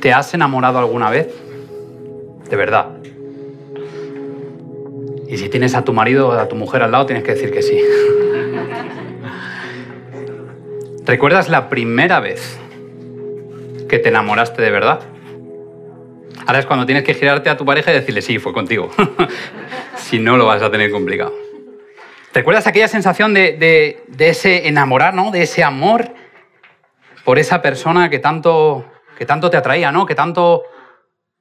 ¿Te has enamorado alguna vez? De verdad. Y si tienes a tu marido o a tu mujer al lado, tienes que decir que sí. ¿Recuerdas la primera vez que te enamoraste de verdad? Ahora es cuando tienes que girarte a tu pareja y decirle, sí, fue contigo. si no, lo vas a tener complicado. ¿Recuerdas aquella sensación de, ese enamorar, ¿no? de ese amor por esa persona que tanto, que tanto te atraía, ¿no? que, tanto,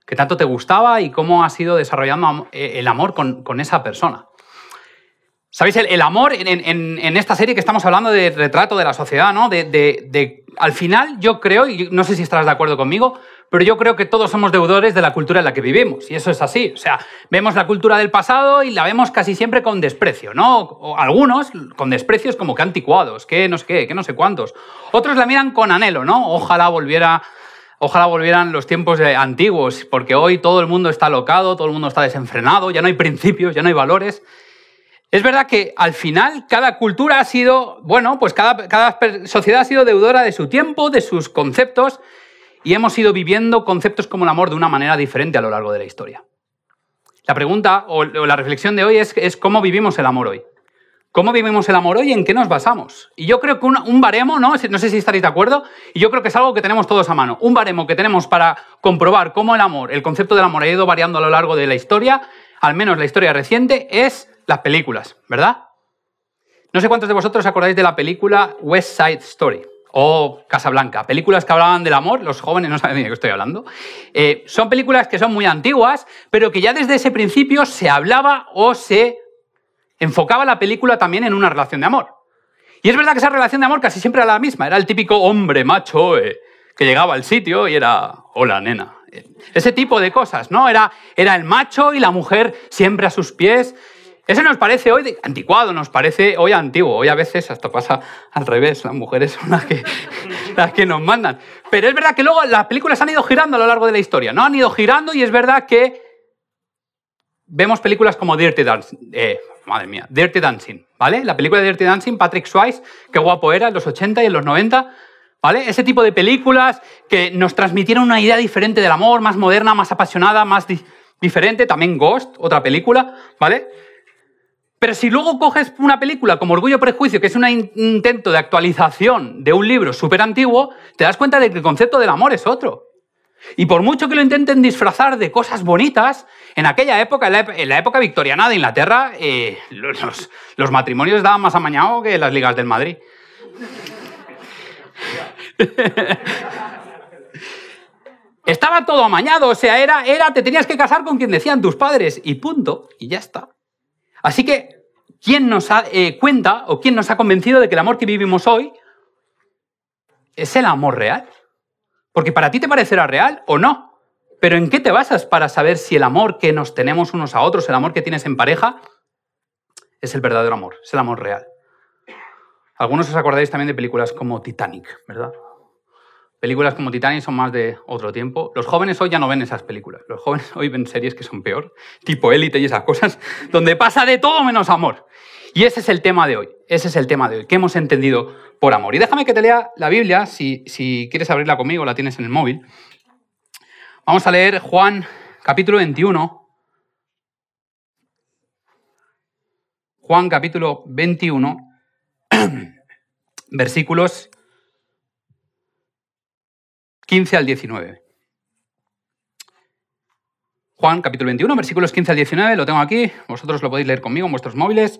que tanto te gustaba y cómo has ido desarrollando el amor con, esa persona? ¿Sabéis? El, amor en, esta serie que estamos hablando de retrato de la sociedad, ¿no? De, al final yo creo, y no sé si estarás de acuerdo conmigo, pero yo creo que todos somos deudores de la cultura en la que vivimos, y eso es así. O sea, vemos la cultura del pasado y la vemos casi siempre con desprecio, ¿no? O algunos con desprecios como que anticuados, que no sé qué, que no sé cuántos. Otros la miran con anhelo, ¿no? Ojalá volviera... Ojalá volvieran los tiempos antiguos, porque hoy todo el mundo está alocado, todo el mundo está desenfrenado, ya no hay principios, ya no hay valores. Es verdad que al final cada cultura ha sido, bueno, pues cada, sociedad ha sido deudora de su tiempo, de sus conceptos, y hemos ido viviendo conceptos como el amor de una manera diferente a lo largo de la historia. La pregunta o, la reflexión de hoy es, cómo vivimos el amor hoy. ¿Cómo vivimos el amor hoy y en qué nos basamos? Y yo creo que un, baremo, ¿no? no sé si estaréis de acuerdo, y yo creo que es algo que tenemos todos a mano. Un baremo que tenemos para comprobar cómo el amor, el concepto del amor ha ido variando a lo largo de la historia, al menos la historia reciente, es las películas, ¿verdad? No sé cuántos de vosotros acordáis de la película West Side Story o Casablanca, películas que hablaban del amor, los jóvenes no saben de qué estoy hablando. Eh, son películas que son muy antiguas, pero que ya desde ese principio se hablaba o se enfocaba la película también en una relación de amor. Y es verdad que esa relación de amor casi siempre era la misma, era el típico hombre macho eh, que llegaba al sitio y era, hola nena. Ese tipo de cosas, ¿no? Era, era el macho y la mujer siempre a sus pies eso nos parece hoy anticuado, nos parece hoy antiguo. Hoy a veces hasta pasa al revés, las mujeres son las que, las que nos mandan. Pero es verdad que luego las películas han ido girando a lo largo de la historia, ¿no? Han ido girando y es verdad que vemos películas como Dirty Dancing, eh, madre mía, Dirty Dancing, ¿vale? La película de Dirty Dancing, Patrick Swayze, qué guapo era en los 80 y en los 90, ¿vale? Ese tipo de películas que nos transmitieron una idea diferente del amor, más moderna, más apasionada, más diferente. También Ghost, otra película, ¿vale? Pero si luego coges una película como Orgullo y Prejuicio, que es un intento de actualización de un libro súper antiguo, te das cuenta de que el concepto del amor es otro. Y por mucho que lo intenten disfrazar de cosas bonitas, en aquella época, en la, época victoriana de Inglaterra, eh, los, matrimonios estaban más amañados que las ligas del Madrid. Estaba todo amañado, o sea, era, era, te tenías que casar con quien decían tus padres, y punto, y ya está. Así que, ¿quién nos ha, eh, cuenta o quién nos ha convencido de que el amor que vivimos hoy es el amor real? Porque para ti te parecerá real o no. Pero ¿en qué te basas para saber si el amor que nos tenemos unos a otros, el amor que tienes en pareja, es el verdadero amor, es el amor real? Algunos os acordáis también de películas como Titanic, ¿verdad? Películas como Titanic son más de otro tiempo. Los jóvenes hoy ya no ven esas películas. Los jóvenes hoy ven series que son peor, tipo élite y esas cosas, donde pasa de todo menos amor. Y ese es el tema de hoy. Ese es el tema de hoy. ¿Qué hemos entendido por amor? Y déjame que te lea la Biblia, si, si quieres abrirla conmigo, la tienes en el móvil. Vamos a leer Juan capítulo 21. Juan capítulo 21, versículos 15 al 19. Juan capítulo 21, versículos 15 al 19, lo tengo aquí, vosotros lo podéis leer conmigo en vuestros móviles.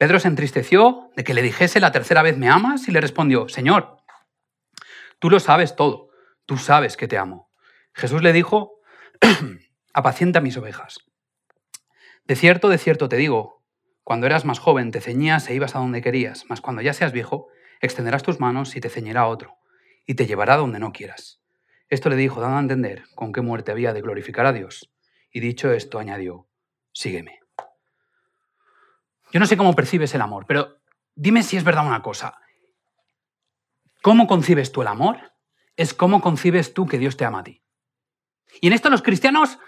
Pedro se entristeció de que le dijese la tercera vez, ¿me amas? Y le respondió, Señor, tú lo sabes todo, tú sabes que te amo. Jesús le dijo, apacienta mis ovejas. De cierto, de cierto te digo, cuando eras más joven te ceñías e ibas a donde querías, mas cuando ya seas viejo, extenderás tus manos y te ceñirá otro, y te llevará donde no quieras. Esto le dijo, dando a entender con qué muerte había de glorificar a Dios. Y dicho esto, añadió, sígueme. Yo no sé cómo percibes el amor, pero dime si es verdad una cosa. ¿Cómo concibes tú el amor? Es cómo concibes tú que Dios te ama a ti. Y en esto los cristianos,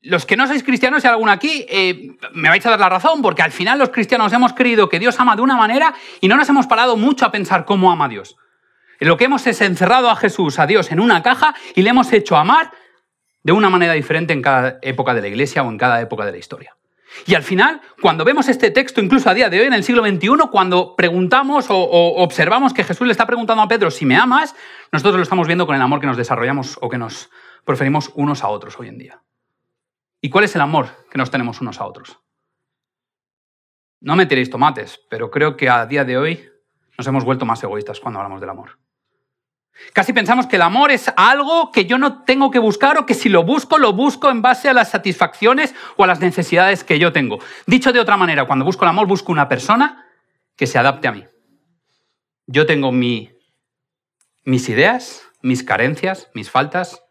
los que no sois cristianos, y alguno aquí, eh, me vais a dar la razón, porque al final los cristianos hemos creído que Dios ama de una manera y no nos hemos parado mucho a pensar cómo ama a Dios. Lo que hemos es encerrado a Jesús, a Dios, en una caja y le hemos hecho amar de una manera diferente en cada época de la iglesia o en cada época de la historia. Y al final, cuando vemos este texto, incluso a día de hoy, en el siglo XXI, cuando preguntamos o, observamos que Jesús le está preguntando a Pedro si me amas, nosotros lo estamos viendo con el amor que nos desarrollamos o que nos preferimos unos a otros hoy en día. ¿Y cuál es el amor que nos tenemos unos a otros? No me tiréis tomates, pero creo que a día de hoy nos hemos vuelto más egoístas cuando hablamos del amor. Casi pensamos que el amor es algo que yo no tengo que buscar o que si lo busco, lo busco en base a las satisfacciones o a las necesidades que yo tengo. Dicho de otra manera, cuando busco el amor, busco una persona que se adapte a mí. Yo tengo mi, mis ideas, mis carencias, mis faltas,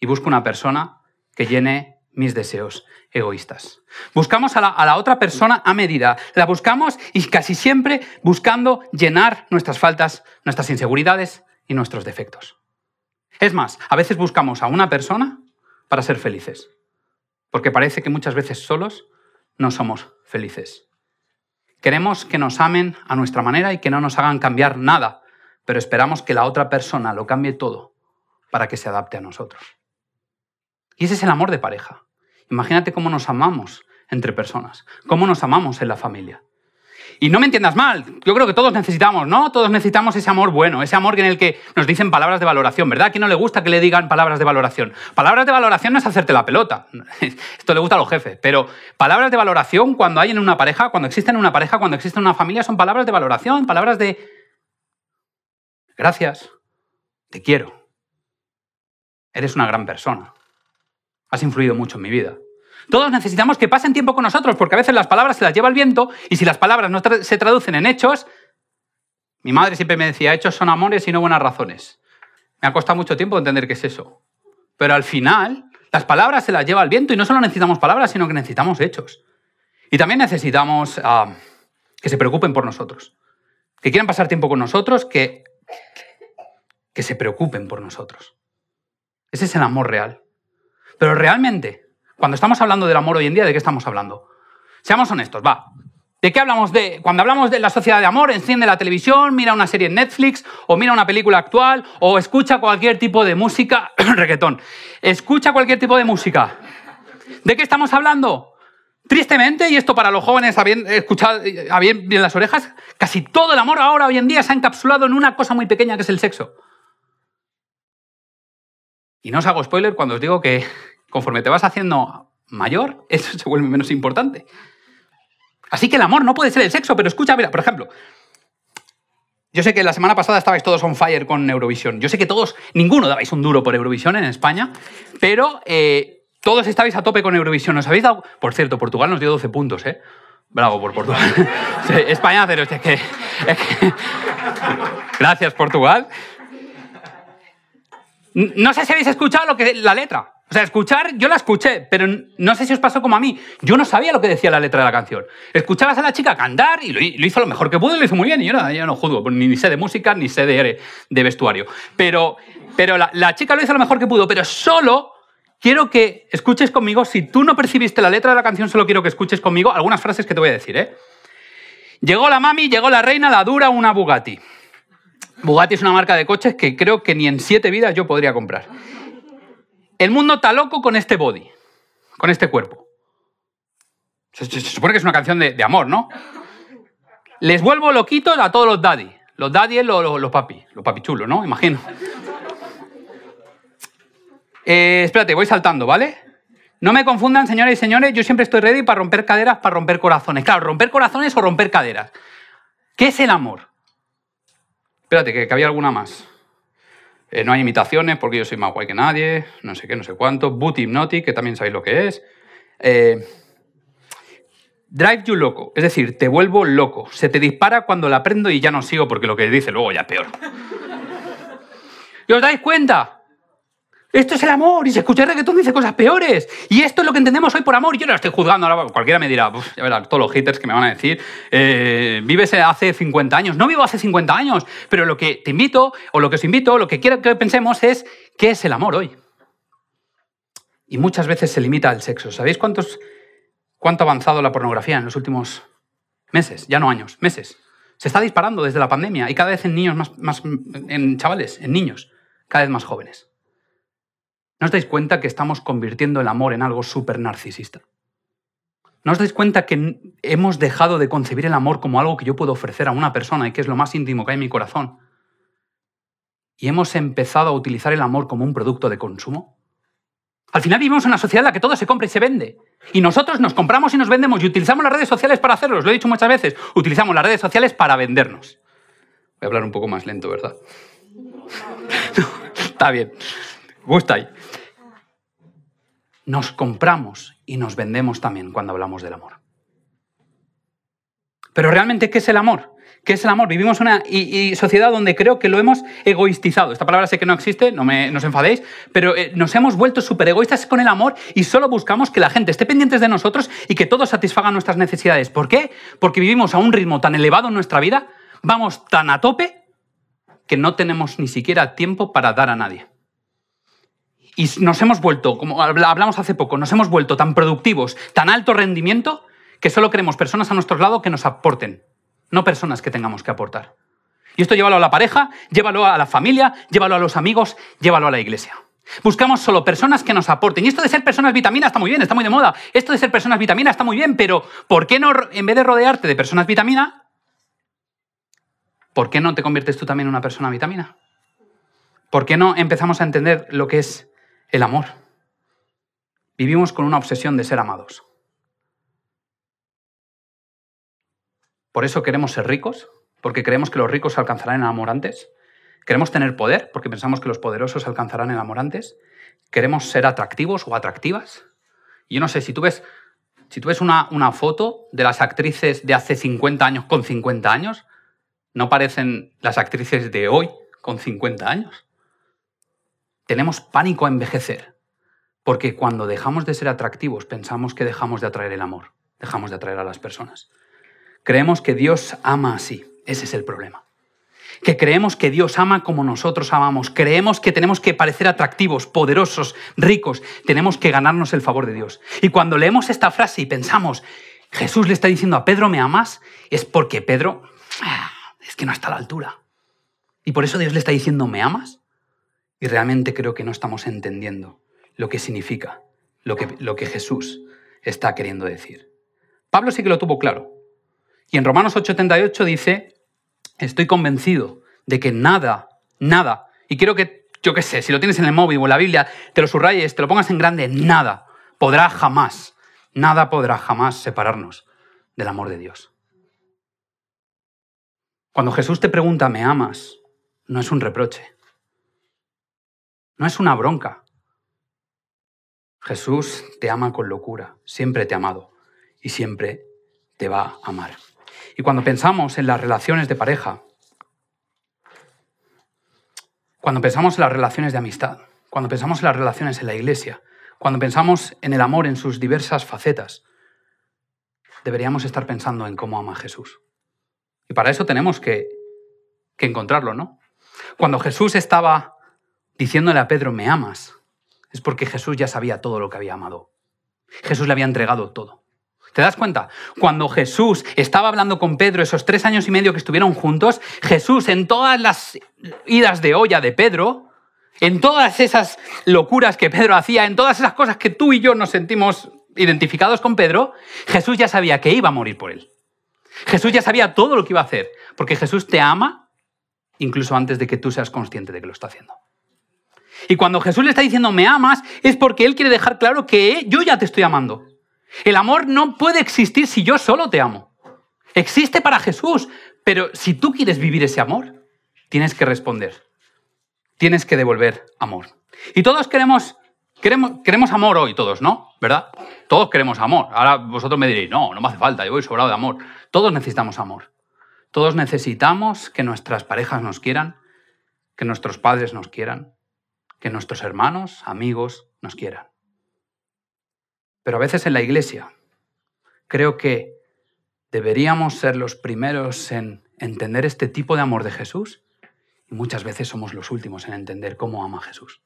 y busco una persona que llene mis deseos egoístas. Buscamos a la, a la, otra persona a medida. La buscamos y casi siempre buscando llenar nuestras faltas, nuestras inseguridades, y nuestros defectos. Es más, a veces buscamos a una persona para ser felices, porque parece que muchas veces solos no somos felices. Queremos que nos amen a nuestra manera y que no nos hagan cambiar nada, pero esperamos que la otra persona lo cambie todo para que se adapte a nosotros. Y ese es el amor de pareja. Imagínate cómo nos amamos entre personas, cómo nos amamos en la familia. Y no me entiendas mal, yo creo que todos necesitamos, ¿no? Todos necesitamos ese amor bueno, ese amor en el que nos dicen palabras de valoración, ¿verdad? ¿A quién no le gusta que le digan palabras de valoración? Palabras de valoración no es hacerte la pelota, esto le gusta a los jefes, pero palabras de valoración cuando hay en una pareja, cuando existe en una pareja, cuando existe en una familia, son palabras de valoración, palabras de gracias, te quiero, eres una gran persona, has influido mucho en mi vida. Todos necesitamos que pasen tiempo con nosotros, porque a veces las palabras se las lleva el viento y si las palabras no se traducen en hechos, mi madre siempre me decía, hechos son amores y no buenas razones. Me ha costado mucho tiempo entender qué es eso. Pero al final, las palabras se las lleva el viento y no solo necesitamos palabras, sino que necesitamos hechos. Y también necesitamos ah, que se preocupen por nosotros, que quieran pasar tiempo con nosotros, que, que se preocupen por nosotros. Ese es el amor real. Pero realmente, cuando estamos hablando del amor hoy en día, ¿de qué estamos hablando? Seamos honestos, va. ¿De qué hablamos de cuando hablamos de la sociedad de amor? Enciende la televisión, mira una serie en Netflix, o mira una película actual, o escucha cualquier tipo de música, reggaetón. Escucha cualquier tipo de música. ¿De qué estamos hablando? Tristemente, y esto para los jóvenes habían escuchado bien, bien las orejas, casi todo el amor ahora hoy en día se ha encapsulado en una cosa muy pequeña que es el sexo. Y no os hago spoiler cuando os digo que conforme te vas haciendo mayor, eso se vuelve menos importante. Así que el amor no puede ser el sexo, pero escucha, mira, por ejemplo, yo sé que la semana pasada estabais todos on fire con Eurovisión. Yo sé que todos, ninguno dabais un duro por Eurovisión en España, pero eh, todos estabais a tope con Eurovisión. ¿Os habéis? Por cierto, Portugal nos dio 12 puntos, ¿eh? Bravo por Portugal. España, pero es que, es que... Gracias, Portugal. No sé si habéis escuchado lo que, la letra. O sea, escuchar, yo la escuché, pero no sé si os pasó como a mí. Yo no sabía lo que decía la letra de la canción. Escuchabas a la chica cantar y lo, hizo lo mejor que pudo y lo hizo muy bien. Y yo no, yo no juzgo, ni, ni, sé de música ni sé de, de vestuario. Pero, pero la, la chica lo hizo lo mejor que pudo, pero solo quiero que escuches conmigo, si tú no percibiste la letra de la canción, solo quiero que escuches conmigo algunas frases que te voy a decir. ¿eh? Llegó la mami, llegó la reina, la dura, una Bugatti. Bugatti es una marca de coches que creo que ni en siete vidas yo podría comprar. El mundo está loco con este body, con este cuerpo. Se, supone que es una canción de, amor, ¿no? Les vuelvo loquitos a todos los daddy. Los daddy es los, los, papi, los papi chulos, ¿no? Imagino. Eh, espérate, voy saltando, ¿vale? No me confundan, señores y señores, yo siempre estoy ready para romper caderas, para romper corazones. Claro, romper corazones o romper caderas. ¿Qué es el amor? Espérate, que, había alguna más. Eh, no hay imitaciones porque yo soy más guay que nadie, no sé qué, no sé cuánto. Boot Hypnotic, que también sabéis lo que es. Eh, drive you loco, es decir, te vuelvo loco. Se te dispara cuando la prendo y ya no sigo porque lo que dice luego ya es peor. ¿Y os dais cuenta? Esto es el amor. Y se escucha reggaetón dice cosas peores. Y esto es lo que entendemos hoy por amor. Yo no lo estoy juzgando. Ahora cualquiera me dirá, ya todos los haters que me van a decir, eh, vives hace 50 años. No vivo hace 50 años. Pero lo que te invito, o lo que os invito, lo que quiero que pensemos es, ¿qué es el amor hoy? Y muchas veces se limita al sexo. ¿Sabéis cuántos, cuánto ha avanzado la pornografía en los últimos meses? Ya no años, meses. Se está disparando desde la pandemia y cada vez en niños más, más en chavales, en niños, cada vez más jóvenes. ¿No os dais cuenta que estamos convirtiendo el amor en algo súper narcisista? ¿No os dais cuenta que hemos dejado de concebir el amor como algo que yo puedo ofrecer a una persona y que es lo más íntimo que hay en mi corazón? ¿Y hemos empezado a utilizar el amor como un producto de consumo? Al final vivimos en una sociedad en la que todo se compra y se vende. Y nosotros nos compramos y nos vendemos y utilizamos las redes sociales para hacerlo. Os lo he dicho muchas veces. Utilizamos las redes sociales para vendernos. Voy a hablar un poco más lento, ¿verdad? está bien. Gusta ahí. Nos compramos y nos vendemos también cuando hablamos del amor. Pero realmente, ¿qué es el amor? ¿Qué es el amor? Vivimos una sociedad donde creo que lo hemos egoistizado. Esta palabra sé que no existe, no, me, os enfadéis, pero eh, nos hemos vuelto súper egoístas con el amor y solo buscamos que la gente esté pendiente de nosotros y que todos satisfagan nuestras necesidades. ¿Por qué? Porque vivimos a un ritmo tan elevado en nuestra vida, vamos tan a tope, que no tenemos ni siquiera tiempo para dar a nadie. Y nos hemos vuelto, como hablamos hace poco, nos hemos vuelto tan productivos, tan alto rendimiento, que solo queremos personas a nuestro lado que nos aporten, no personas que tengamos que aportar. Y esto llévalo a la pareja, llévalo a la familia, llévalo a los amigos, llévalo a la iglesia. Buscamos solo personas que nos aporten. Y esto de ser personas vitamina está muy bien, está muy de moda. Esto de ser personas vitamina está muy bien, pero ¿por qué no, en vez de rodearte de personas vitamina, ¿por qué no te conviertes tú también en una persona vitamina? ¿Por qué no empezamos a entender lo que es el amor. Vivimos con una obsesión de ser amados. Por eso queremos ser ricos, porque creemos que los ricos alcanzarán el amor antes. Queremos tener poder, porque pensamos que los poderosos alcanzarán el amor antes. Queremos ser atractivos o atractivas. Yo no sé, si tú ves, si tú ves una, una foto de las actrices de hace 50 años con 50 años, no parecen las actrices de hoy con 50 años. Tenemos pánico a envejecer, porque cuando dejamos de ser atractivos pensamos que dejamos de atraer el amor, dejamos de atraer a las personas. Creemos que Dios ama así, ese es el problema. Que creemos que Dios ama como nosotros amamos, creemos que tenemos que parecer atractivos, poderosos, ricos, tenemos que ganarnos el favor de Dios. Y cuando leemos esta frase y pensamos, Jesús le está diciendo a Pedro, ¿me amas? Es porque Pedro ah, es que no está a la altura. Y por eso Dios le está diciendo, ¿me amas? Y realmente creo que no estamos entendiendo lo que significa, lo que, lo que Jesús está queriendo decir. Pablo sí que lo tuvo claro. Y en Romanos 8:78 dice, estoy convencido de que nada, nada, y quiero que, yo qué sé, si lo tienes en el móvil o en la Biblia, te lo subrayes, te lo pongas en grande, nada podrá jamás, nada podrá jamás separarnos del amor de Dios. Cuando Jesús te pregunta, ¿me amas? No es un reproche. No es una bronca. Jesús te ama con locura, siempre te ha amado y siempre te va a amar. Y cuando pensamos en las relaciones de pareja, cuando pensamos en las relaciones de amistad, cuando pensamos en las relaciones en la iglesia, cuando pensamos en el amor en sus diversas facetas, deberíamos estar pensando en cómo ama Jesús. Y para eso tenemos que, que encontrarlo, ¿no? Cuando Jesús estaba diciéndole a Pedro, me amas, es porque Jesús ya sabía todo lo que había amado. Jesús le había entregado todo. ¿Te das cuenta? Cuando Jesús estaba hablando con Pedro esos tres años y medio que estuvieron juntos, Jesús en todas las idas de olla de Pedro, en todas esas locuras que Pedro hacía, en todas esas cosas que tú y yo nos sentimos identificados con Pedro, Jesús ya sabía que iba a morir por él. Jesús ya sabía todo lo que iba a hacer, porque Jesús te ama incluso antes de que tú seas consciente de que lo está haciendo. Y cuando Jesús le está diciendo me amas, es porque Él quiere dejar claro que yo ya te estoy amando. El amor no puede existir si yo solo te amo. Existe para Jesús, pero si tú quieres vivir ese amor, tienes que responder. Tienes que devolver amor. Y todos queremos, queremos, queremos amor hoy, todos, ¿no? ¿Verdad? Todos queremos amor. Ahora vosotros me diréis, no, no me hace falta, yo voy sobrado de amor. Todos necesitamos amor. Todos necesitamos que nuestras parejas nos quieran, que nuestros padres nos quieran, que nuestros hermanos, amigos nos quieran. Pero a veces en la iglesia creo que deberíamos ser los primeros en entender este tipo de amor de Jesús y muchas veces somos los últimos en entender cómo ama Jesús.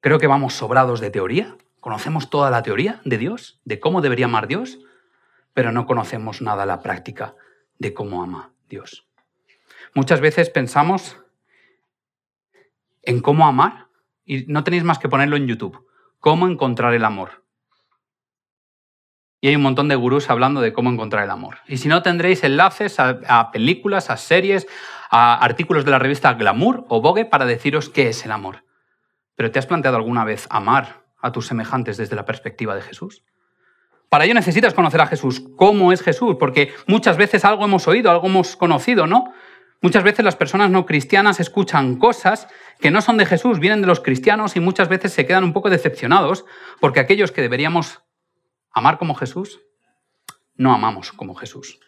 Creo que vamos sobrados de teoría, conocemos toda la teoría de Dios, de cómo debería amar Dios, pero no conocemos nada la práctica de cómo ama Dios. Muchas veces pensamos en cómo amar y no tenéis más que ponerlo en YouTube. Cómo encontrar el amor. Y hay un montón de gurús hablando de cómo encontrar el amor. Y si no, tendréis enlaces a, películas, a series, a artículos de la revista Glamour o Vogue para deciros qué es el amor. Pero ¿te has planteado alguna vez amar a tus semejantes desde la perspectiva de Jesús? Para ello necesitas conocer a Jesús. ¿Cómo es Jesús? Porque muchas veces algo hemos oído, algo hemos conocido, ¿no? Muchas veces las personas no cristianas escuchan cosas que no son de Jesús, vienen de los cristianos y muchas veces se quedan un poco decepcionados porque aquellos que deberíamos amar como Jesús, no amamos como Jesús.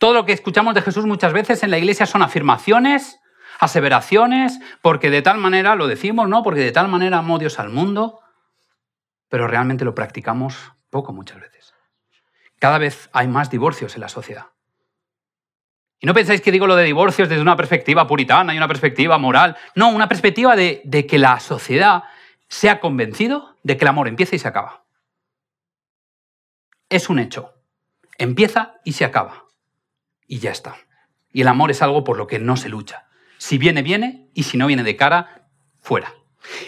Todo lo que escuchamos de Jesús muchas veces en la iglesia son afirmaciones, aseveraciones, porque de tal manera lo decimos, ¿no? Porque de tal manera amó Dios al mundo, pero realmente lo practicamos poco muchas veces. Cada vez hay más divorcios en la sociedad. Y no pensáis que digo lo de divorcios desde una perspectiva puritana y una perspectiva moral. No, una perspectiva de, que la sociedad se ha convencido de que el amor empieza y se acaba. Es un hecho. Empieza y se acaba. Y ya está. Y el amor es algo por lo que no se lucha. Si viene, viene, y si no viene de cara, fuera.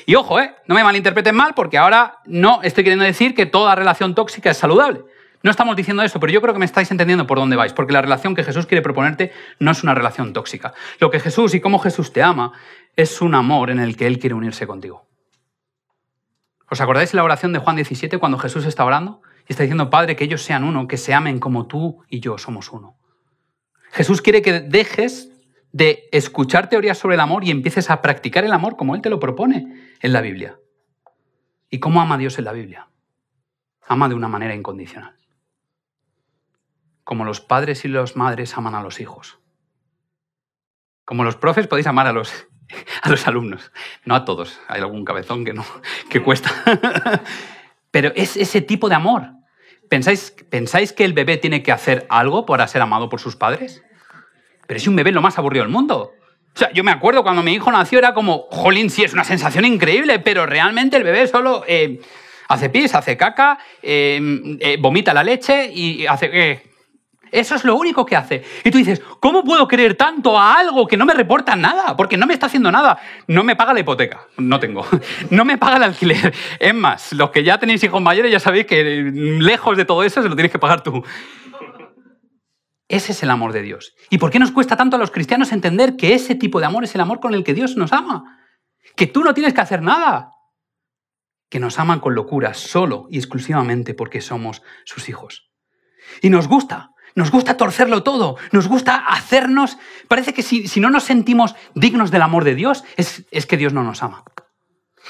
Y ojo, ¿eh? no me malinterpreten mal, porque ahora no estoy queriendo decir que toda relación tóxica es saludable. No estamos diciendo eso, pero yo creo que me estáis entendiendo por dónde vais, porque la relación que Jesús quiere proponerte no es una relación tóxica. Lo que Jesús y cómo Jesús te ama es un amor en el que Él quiere unirse contigo. ¿Os acordáis de la oración de Juan 17 cuando Jesús está orando? Y está diciendo, Padre, que ellos sean uno, que se amen como tú y yo somos uno. Jesús quiere que dejes de escuchar teorías sobre el amor y empieces a practicar el amor como Él te lo propone en la Biblia. ¿Y cómo ama Dios en la Biblia? Ama de una manera incondicional. Como los padres y las madres aman a los hijos. Como los profes podéis amar a los, a los alumnos. No a todos. Hay algún cabezón que no, que cuesta. Pero es ese tipo de amor. ¿Pensáis, ¿Pensáis que el bebé tiene que hacer algo para ser amado por sus padres? Pero es un bebé lo más aburrido del mundo. O sea, yo me acuerdo cuando mi hijo nació era como, jolín, sí, es una sensación increíble, pero realmente el bebé solo eh, hace pis, hace caca, eh, eh, vomita la leche y hace... Eso es lo único que hace. Y tú dices, ¿cómo puedo querer tanto a algo que no me reporta nada? Porque no me está haciendo nada. No me paga la hipoteca. No tengo. No me paga el alquiler. Es más, los que ya tenéis hijos mayores ya sabéis que lejos de todo eso se lo tienes que pagar tú. Ese es el amor de Dios. ¿Y por qué nos cuesta tanto a los cristianos entender que ese tipo de amor es el amor con el que Dios nos ama? Que tú no tienes que hacer nada. Que nos aman con locura solo y exclusivamente porque somos sus hijos. Y nos gusta, nos gusta torcerlo todo, nos gusta hacernos... Parece que si, no nos sentimos dignos del amor de Dios, es, que Dios no nos ama.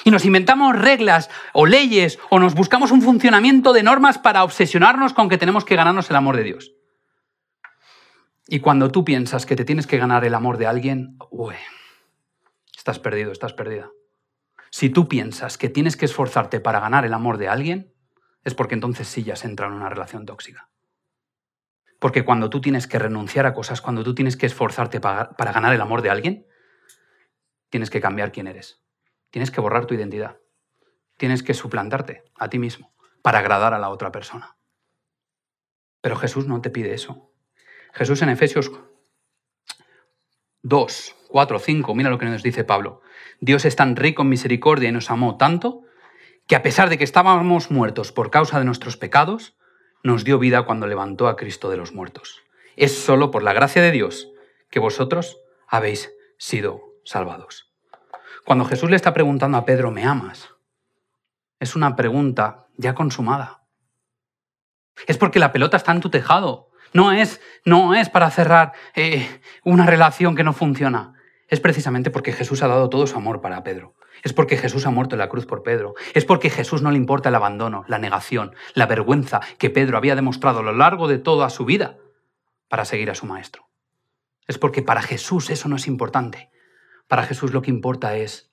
Y nos inventamos reglas o leyes o nos buscamos un funcionamiento de normas para obsesionarnos con que tenemos que ganarnos el amor de Dios. Y cuando tú piensas que te tienes que ganar el amor de alguien, estás perdido, estás perdida. Si tú piensas que tienes que esforzarte para ganar el amor de alguien, es porque entonces sí ya has entrado en una relación tóxica. Porque cuando tú tienes que renunciar a cosas, cuando tú tienes que esforzarte para, ganar el amor de alguien, tienes que cambiar quién eres. Tienes que borrar tu identidad. Tienes que suplantarte a ti mismo para agradar a la otra persona. Pero Jesús no te pide eso. Jesús en Efesios 2, 4, 5, mira lo que nos dice Pablo. Dios es tan rico en misericordia y nos amó tanto que a pesar de que estábamos muertos por causa de nuestros pecados, nos dio vida cuando levantó a Cristo de los muertos. Es solo por la gracia de Dios que vosotros habéis sido salvados. Cuando Jesús le está preguntando a Pedro, ¿me amas? Es una pregunta ya consumada. Es porque la pelota está en tu tejado. No es, no es para cerrar eh, una relación que no funciona. Es precisamente porque Jesús ha dado todo su amor para Pedro. Es porque Jesús ha muerto en la cruz por Pedro. Es porque Jesús no le importa el abandono, la negación, la vergüenza que Pedro había demostrado a lo largo de toda su vida para seguir a su maestro. Es porque para Jesús eso no es importante. Para Jesús lo que importa es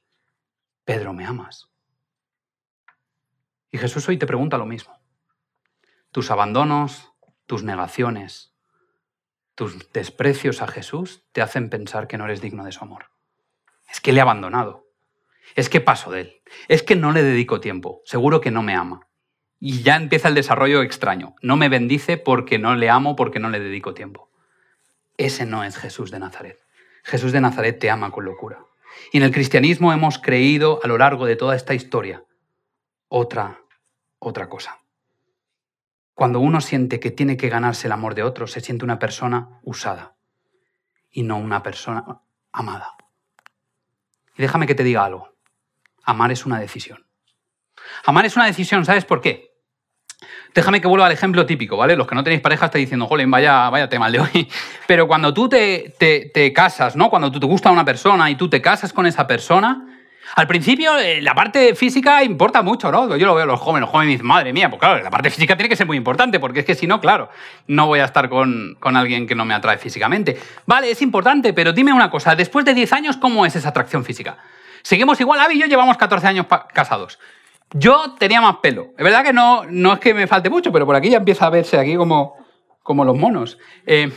Pedro, ¿me amas? Y Jesús hoy te pregunta lo mismo. Tus abandonos, tus negaciones, tus desprecios a Jesús te hacen pensar que no eres digno de su amor. Es que le he abandonado. Es que paso de él. Es que no le dedico tiempo. Seguro que no me ama. Y ya empieza el desarrollo extraño. No me bendice porque no le amo, porque no le dedico tiempo. Ese no es Jesús de Nazaret. Jesús de Nazaret te ama con locura. Y en el cristianismo hemos creído a lo largo de toda esta historia otra, otra cosa. Cuando uno siente que tiene que ganarse el amor de otro, se siente una persona usada y no una persona amada. Y déjame que te diga algo. Amar es una decisión. Amar es una decisión, ¿sabes por qué? Déjame que vuelva al ejemplo típico, ¿vale? Los que no tenéis pareja estáis diciendo, jolín, vaya, vaya tema de hoy. Pero cuando tú te casas, ¿no? Cuando tú te gusta una persona y tú te casas con esa persona, al principio, eh, la parte física importa mucho, ¿no? Yo lo veo los jóvenes, los jóvenes dicen, madre mía, pues claro, la parte física tiene que ser muy importante, porque es que si no, claro, no voy a estar con, con alguien que no me atrae físicamente. Vale, es importante, pero dime una cosa, después de 10 años, ¿cómo es esa atracción física? Seguimos igual, Avi y yo llevamos 14 años casados. Yo tenía más pelo. Es verdad que no, no es que me falte mucho, pero por aquí ya empieza a verse aquí como, como los monos. Eh,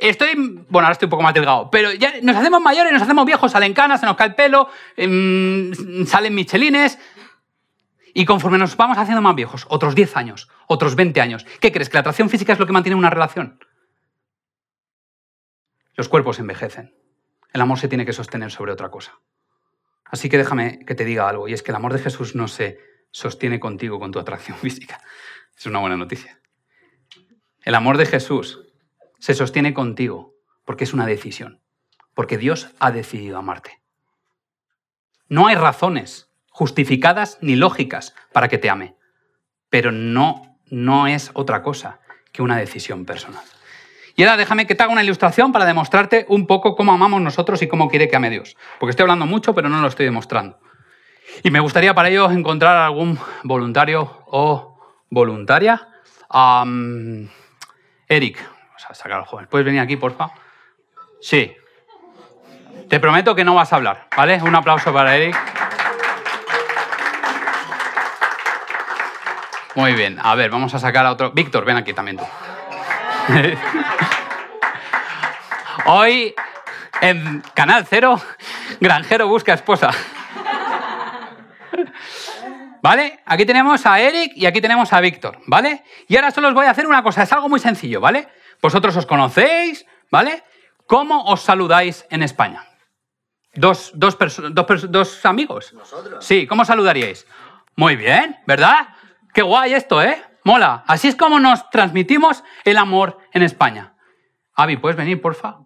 Estoy, bueno, ahora estoy un poco más delgado, pero ya nos hacemos mayores, nos hacemos viejos, salen canas, se nos cae el pelo, em, salen michelines. Y conforme nos vamos haciendo más viejos, otros 10 años, otros 20 años, ¿qué crees? ¿Que la atracción física es lo que mantiene una relación? Los cuerpos envejecen. El amor se tiene que sostener sobre otra cosa. Así que déjame que te diga algo, y es que el amor de Jesús no se sostiene contigo con tu atracción física. Es una buena noticia. El amor de Jesús se sostiene contigo porque es una decisión, porque Dios ha decidido amarte. No hay razones justificadas ni lógicas para que te ame, pero no, no es otra cosa que una decisión personal. Y ahora déjame que te haga una ilustración para demostrarte un poco cómo amamos nosotros y cómo quiere que ame Dios. Porque estoy hablando mucho, pero no lo estoy demostrando. Y me gustaría para ello encontrar algún voluntario o voluntaria. Eric, a sacar al joven. ¿Puedes venir aquí, porfa? Sí. Te prometo que no vas a hablar, ¿vale? Un aplauso para Eric. Muy bien. A ver, vamos a sacar a otro. Víctor, ven aquí también tú. Hoy, en Canal Cero, Granjero busca esposa. ¿Vale? Aquí tenemos a Eric y aquí tenemos a Víctor, ¿vale? Y ahora solo os voy a hacer una cosa, es algo muy sencillo, ¿vale? Vosotros os conocéis, ¿vale? ¿Cómo os saludáis en España? Dos, dos, dos, dos amigos. ¿Nosotros? Sí, ¿cómo saludaríais? Muy bien, ¿verdad? Qué guay esto, ¿eh? Mola. Así es como nos transmitimos el amor en España. Avi, ¿puedes venir, porfa?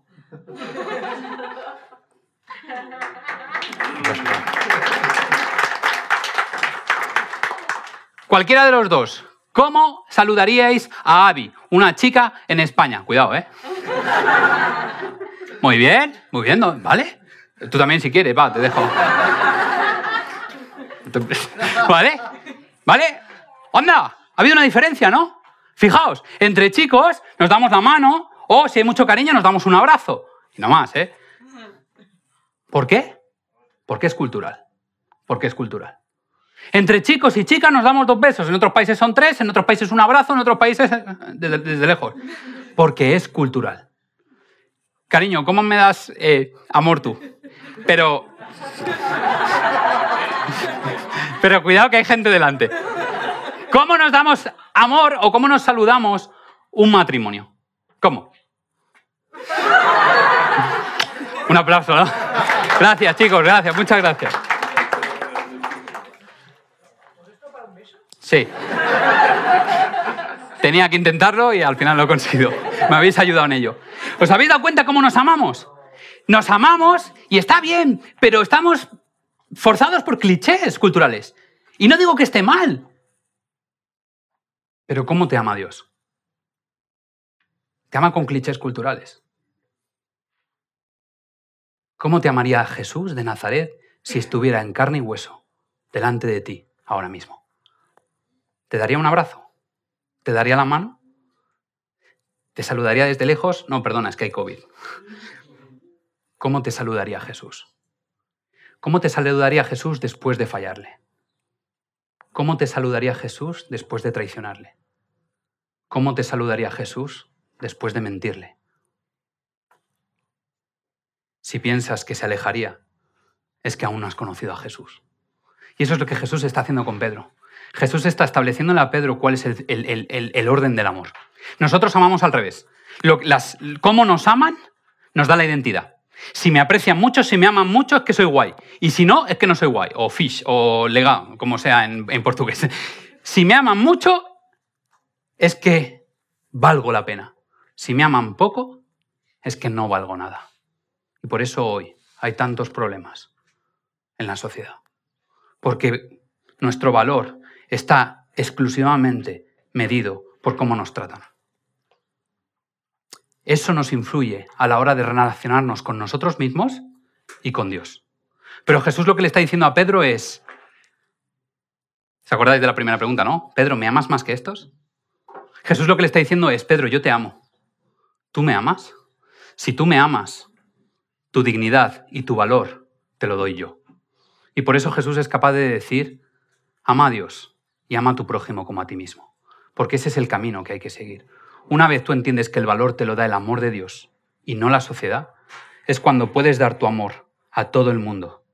Cualquiera de los dos. ¿Cómo saludaríais a Abby, una chica en España? Cuidado, ¿eh? Muy bien, muy bien, ¿vale? Tú también si quieres, va, te dejo. ¿Vale? ¿Vale? Onda, ha habido una diferencia, ¿no? Fijaos, entre chicos nos damos la mano o si hay mucho cariño nos damos un abrazo. Y no más, ¿eh? ¿Por qué? Porque es cultural. Porque es cultural. Entre chicos y chicas nos damos dos besos. En otros países son tres, en otros países un abrazo, en otros países desde, lejos. Porque es cultural. Cariño, ¿cómo me das eh, amor tú? Pero. Pero cuidado que hay gente delante. ¿Cómo nos damos amor o cómo nos saludamos un matrimonio? ¿Cómo? Un aplauso, ¿no? Gracias, chicos, gracias, muchas gracias. Sí. Tenía que intentarlo y al final lo he conseguido. Me habéis ayudado en ello. ¿Os habéis dado cuenta cómo nos amamos? Nos amamos y está bien, pero estamos forzados por clichés culturales. Y no digo que esté mal. Pero ¿cómo te ama Dios? Te ama con clichés culturales. ¿Cómo te amaría Jesús de Nazaret si estuviera en carne y hueso delante de ti ahora mismo? ¿Te daría un abrazo? ¿Te daría la mano? ¿Te saludaría desde lejos? No, perdona, es que hay COVID. ¿Cómo te saludaría Jesús? ¿Cómo te saludaría Jesús después de fallarle? ¿Cómo te saludaría Jesús después de traicionarle? ¿Cómo te saludaría Jesús después de mentirle? Si piensas que se alejaría, es que aún no has conocido a Jesús. Y eso es lo que Jesús está haciendo con Pedro. Jesús está estableciéndole a Pedro cuál es el, orden del amor. Nosotros amamos al revés. las, cómo nos aman nos da la identidad. Si me aprecian mucho, si me aman mucho, es que soy guay. Y si no, es que no soy guay. O fish, o legal, como sea en, en portugués. Si me aman mucho, es que valgo la pena. Si me aman poco, es que no valgo nada. Y por eso hoy hay tantos problemas en la sociedad. Porque nuestro valor está exclusivamente medido por cómo nos tratan. Eso nos influye a la hora de relacionarnos con nosotros mismos y con Dios. Pero Jesús lo que le está diciendo a Pedro es, ¿se acordáis de la primera pregunta, no? Pedro, ¿me amas más que estos? Jesús lo que le está diciendo es, Pedro, yo te amo. ¿Tú me amas? Si tú me amas, tu dignidad y tu valor te lo doy yo. Y por eso Jesús es capaz de decir, ama a Dios y ama a tu prójimo como a ti mismo. Porque ese es el camino que hay que seguir. Una vez tú entiendes que el valor te lo da el amor de Dios y no la sociedad, es cuando puedes dar tu amor a todo el mundo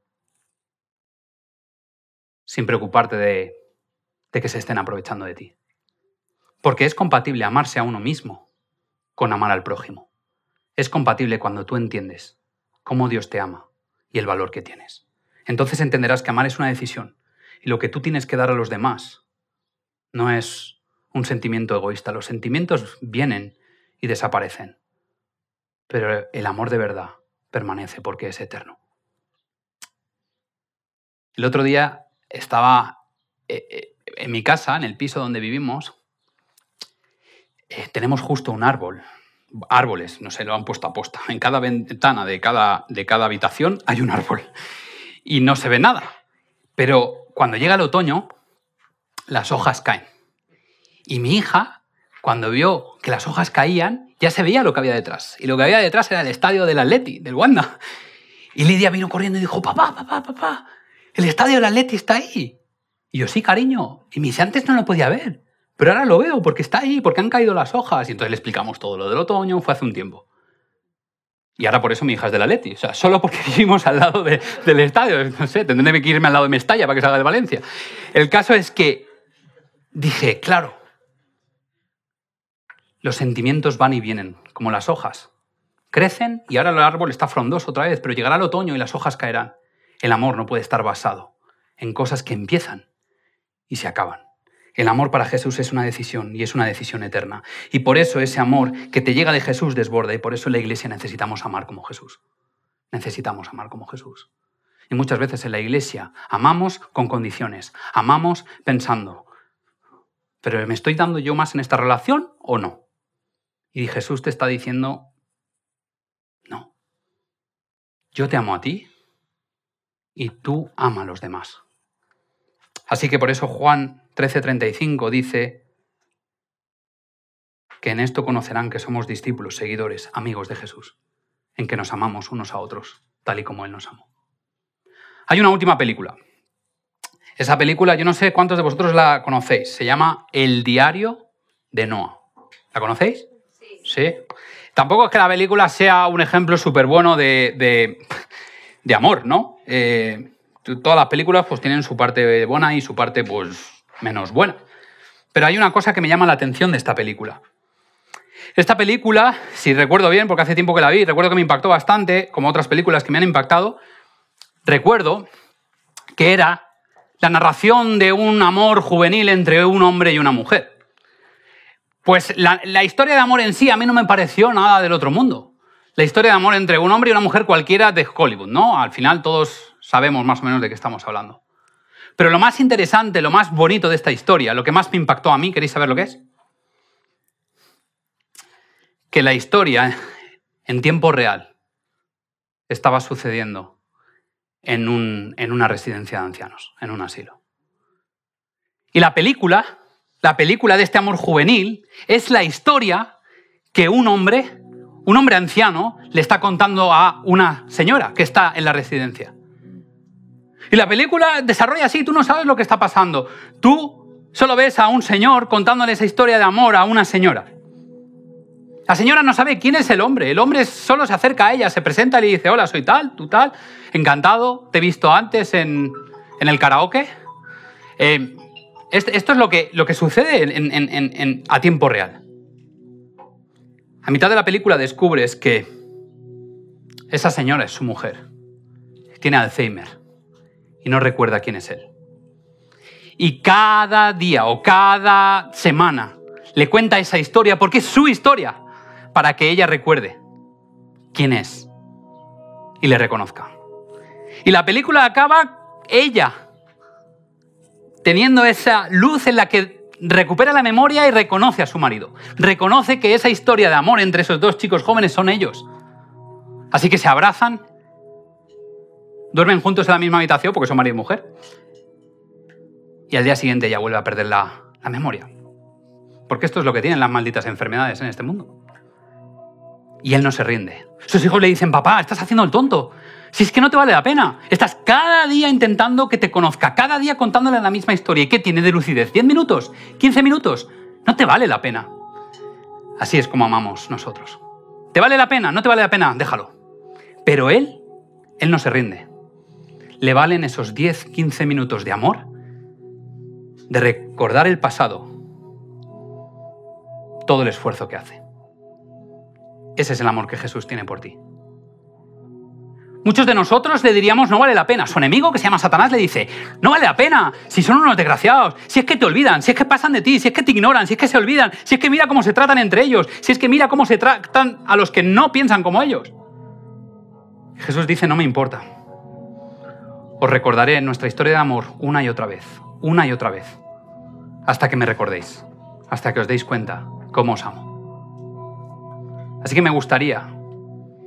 sin preocuparte de, que se estén aprovechando de ti. Porque es compatible amarse a uno mismo con amar al prójimo. Es compatible cuando tú entiendes cómo Dios te ama y el valor que tienes. Entonces entenderás que amar es una decisión y lo que tú tienes que dar a los demás no es un sentimiento egoísta. Los sentimientos vienen y desaparecen, pero el amor de verdad permanece porque es eterno. El otro día estaba eh, eh, en mi casa, en el piso donde vivimos, eh, tenemos justo un árbol, árboles, no sé, lo han puesto a posta. En cada ventana de cada, de cada habitación hay un árbol y no se ve nada. Pero cuando llega el otoño, las hojas caen. Y mi hija, cuando vio que las hojas caían, ya se veía lo que había detrás. Y lo que había detrás era el estadio del Atleti, del Wanda. Y Lidia vino corriendo y dijo, papá, papá, papá, el estadio del Atleti está ahí. Y yo, sí, cariño. Y me dice, antes no lo podía ver. Pero ahora lo veo porque está ahí, porque han caído las hojas. Y entonces le explicamos todo lo del otoño, fue hace un tiempo. Y ahora por eso mi hija es del Atleti. O sea, solo porque vivimos al lado del estadio. No sé, tendré que irme al lado de Mestalla para que salga de Valencia. El caso es que dije, claro, los sentimientos van y vienen, como las hojas. Crecen y ahora el árbol está frondoso otra vez, pero llegará el otoño y las hojas caerán. El amor no puede estar basado en cosas que empiezan y se acaban. El amor para Jesús es una decisión y es una decisión eterna. Y por eso ese amor que te llega de Jesús desborda y por eso en la iglesia necesitamos amar como Jesús. Necesitamos amar como Jesús. Y muchas veces en la iglesia amamos con condiciones, amamos pensando, pero ¿me estoy dando yo más en esta relación o no? Y Jesús te está diciendo, no, yo te amo a ti y tú ama a los demás. Así que por eso Juan 13:35 dice que en esto conocerán que somos discípulos, seguidores, amigos de Jesús, en que nos amamos unos a otros, tal y como Él nos amó. Hay una última película. Esa película, yo no sé cuántos de vosotros la conocéis, se llama El diario de Noah. ¿La conocéis? Sí. Tampoco es que la película sea un ejemplo súper bueno de, amor, ¿no? Eh, todas las películas pues tienen su parte buena y su parte pues menos buena. Pero hay una cosa que me llama la atención de esta película. Esta película, si recuerdo bien, porque hace tiempo que la vi, recuerdo que me impactó bastante, como otras películas que me han impactado, recuerdo que era la narración de un amor juvenil entre un hombre y una mujer. Pues la, historia de amor en sí a mí no me pareció nada del otro mundo. La historia de amor entre un hombre y una mujer cualquiera de Hollywood, ¿no? Al final todos sabemos más o menos de qué estamos hablando. Pero lo más interesante, lo más bonito de esta historia, lo que más me impactó a mí, ¿queréis saber lo que es? Que la historia, en tiempo real, estaba sucediendo en, en una residencia de ancianos, en un asilo. Y la película la película de este amor juvenil, es la historia que un hombre, un hombre anciano, le está contando a una señora que está en la residencia. Y la película desarrolla así, tú no sabes lo que está pasando. Tú solo ves a un señor contándole esa historia de amor a una señora. La señora no sabe quién es el hombre. El hombre solo se acerca a ella, se presenta y le dice, hola, soy tal, tú tal, encantado, te he visto antes en, el karaoke. Eh, esto es lo que, lo que sucede a tiempo real. A mitad de la película descubres que esa señora es su mujer. Tiene Alzheimer y no recuerda quién es él. Y cada día o cada semana le cuenta esa historia porque es su historia para que ella recuerde quién es y le reconozca. Y la película acaba ella teniendo esa luz en la que recupera la memoria y reconoce a su marido. Reconoce que esa historia de amor entre esos dos chicos jóvenes son ellos. Así que se abrazan, duermen juntos en la misma habitación porque son marido y mujer. Y al día siguiente ella vuelve a perder la, la memoria. Porque esto es lo que tienen las malditas enfermedades en este mundo. Y él no se rinde. Sus hijos le dicen, papá, estás haciendo el tonto. Si es que no te vale la pena. Estás cada día intentando que te conozca, cada día contándole la misma historia. ¿Y qué tiene de lucidez? ¿10 minutos? ¿15 minutos? No te vale la pena. Así es como amamos nosotros. ¿Te vale la pena? ¿No te vale la pena? Déjalo. Pero él, él no se rinde. Le valen esos 10, 15 minutos de amor, de recordar el pasado, todo el esfuerzo que hace. Ese es el amor que Jesús tiene por ti. Muchos de nosotros le diríamos no vale la pena. Su enemigo, que se llama Satanás, le dice, no vale la pena, si son unos desgraciados, si es que te olvidan, si es que pasan de ti, si es que te ignoran, si es que se olvidan, si es que mira cómo se tratan entre ellos, si es que mira cómo se tratan a los que no piensan como ellos. Jesús dice, no me importa. Os recordaré nuestra historia de amor una y otra vez, una y otra vez, hasta que me recordéis, hasta que os deis cuenta cómo os amo. Así que me gustaría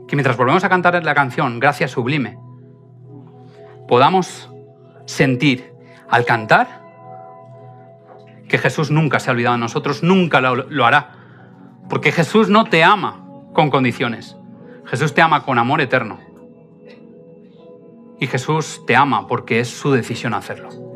que mientras volvemos a cantar la canción Gracias Sublime, podamos sentir al cantar que Jesús nunca se ha olvidado de nosotros, nunca lo, lo hará. Porque Jesús no te ama con condiciones. Jesús te ama con amor eterno. Y Jesús te ama porque es su decisión hacerlo.